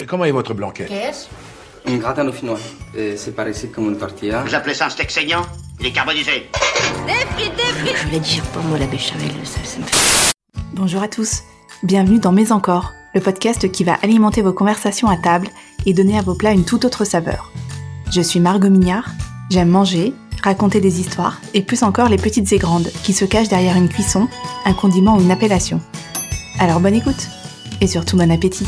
Et comment est votre blanquette Qu'est-ce? Un gratin dauphinois. C'est par ici comme une tortilla. Vous appelez ça un steak saignant? Il est carbonisé. Je voulais dire pas moi la béchamel, ça, ça me fait... Bonjour à tous, bienvenue dans Mais encore, le podcast qui va alimenter vos conversations à table et donner à vos plats une toute autre saveur. Je suis Margot Mignard, j'aime manger, raconter des histoires et plus encore les petites et grandes qui se cachent derrière une cuisson, un condiment ou une appellation. Alors bonne écoute et surtout bon appétit.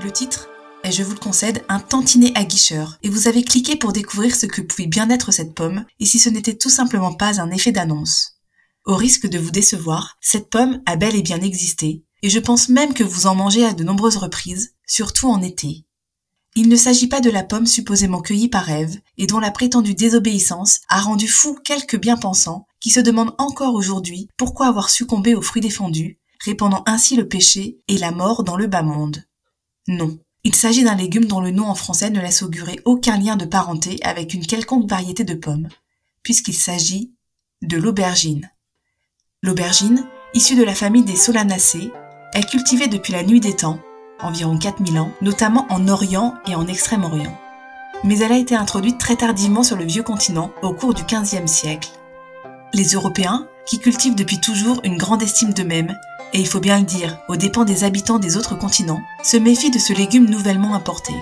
Le titre est, je vous le concède, un tantinet aguicheur, et vous avez cliqué pour découvrir ce que pouvait bien être cette pomme, et si ce n'était tout simplement pas un effet d'annonce. Au risque de vous décevoir, cette pomme a bel et bien existé, et je pense même que vous en mangez à de nombreuses reprises, surtout en été. Il ne s'agit pas de la pomme supposément cueillie par Ève, et dont la prétendue désobéissance a rendu fou quelques bien-pensants, qui se demandent encore aujourd'hui pourquoi avoir succombé aux fruits défendus, répandant ainsi le péché et la mort dans le bas monde. Non. Il s'agit d'un légume dont le nom en français ne laisse augurer aucun lien de parenté avec une quelconque variété de pommes, puisqu'il s'agit de l'aubergine. L'aubergine, issue de la famille des Solanacées, est cultivée depuis la nuit des temps, environ 4000 ans, notamment en Orient et en Extrême-Orient. Mais elle a été introduite très tardivement sur le vieux continent au cours du XVe siècle. Les Européens, qui cultivent depuis toujours une grande estime d'eux-mêmes, et il faut bien le dire, aux dépens des habitants des autres continents, se méfient de ce légume nouvellement importé.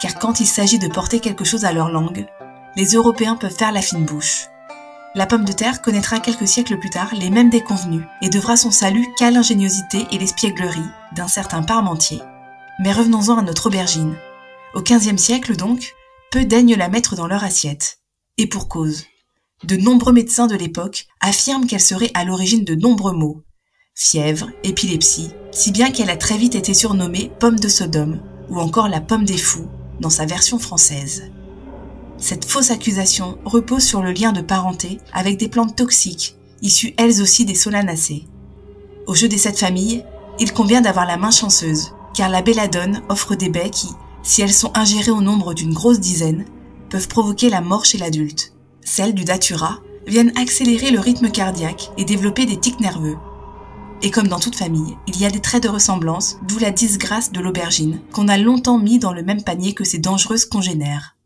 Car quand il s'agit de porter quelque chose à leur langue, les Européens peuvent faire la fine bouche. La pomme de terre connaîtra quelques siècles plus tard les mêmes déconvenus et devra son salut qu'à l'ingéniosité et l'espièglerie d'un certain Parmentier. Mais revenons-en à notre aubergine. Au XVe siècle donc, peu daignent la mettre dans leur assiette. Et pour cause. De nombreux médecins de l'époque affirment qu'elle serait à l'origine de nombreux maux, fièvre, épilepsie, si bien qu'elle a très vite été surnommée pomme de Sodome, ou encore la pomme des fous, dans sa version française. Cette fausse accusation repose sur le lien de parenté avec des plantes toxiques, issues elles aussi des solanacées. Au jeu des sept familles, il convient d'avoir la main chanceuse, car la belladone offre des baies qui, si elles sont ingérées au nombre d'une grosse dizaine, peuvent provoquer la mort chez l'adulte. Celles du datura viennent accélérer le rythme cardiaque et développer des tics nerveux, et comme dans toute famille, il y a des traits de ressemblance, d'où la disgrâce de l'aubergine, qu'on a longtemps mis dans le même panier que ses dangereuses congénères.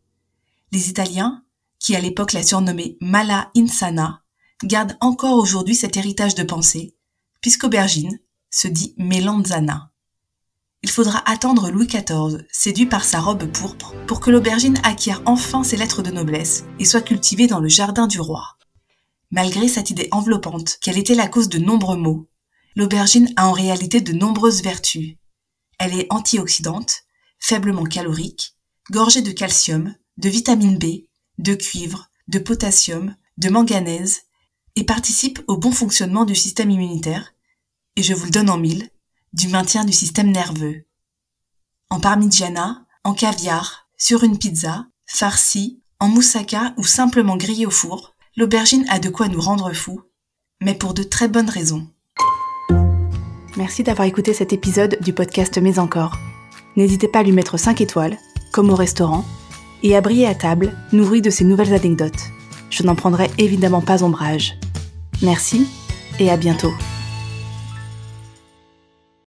Les Italiens, qui à l'époque la surnommaient mala insana, gardent encore aujourd'hui cet héritage de pensée, puisqu'aubergine se dit melanzana. Il faudra attendre Louis XIV, séduit par sa robe pourpre, pour que l'aubergine acquiert enfin ses lettres de noblesse et soit cultivée dans le jardin du roi. Malgré cette idée enveloppante qu'elle était la cause de nombreux maux, L'aubergine a en réalité de nombreuses vertus. Elle est antioxydante, faiblement calorique, gorgée de calcium, de vitamine B, de cuivre, de potassium, de manganèse, et participe au bon fonctionnement du système immunitaire, et je vous le donne en mille, du maintien du système nerveux. En parmigiana, en caviar, sur une pizza, farcie, en moussaka ou simplement grillée au four, l'aubergine a de quoi nous rendre fous, mais pour de très bonnes raisons. Merci d'avoir écouté cet épisode du podcast Mais encore. N'hésitez pas à lui mettre 5 étoiles, comme au restaurant, et à briller à table, nourri de ces nouvelles anecdotes. Je n'en prendrai évidemment pas ombrage. Merci et à bientôt.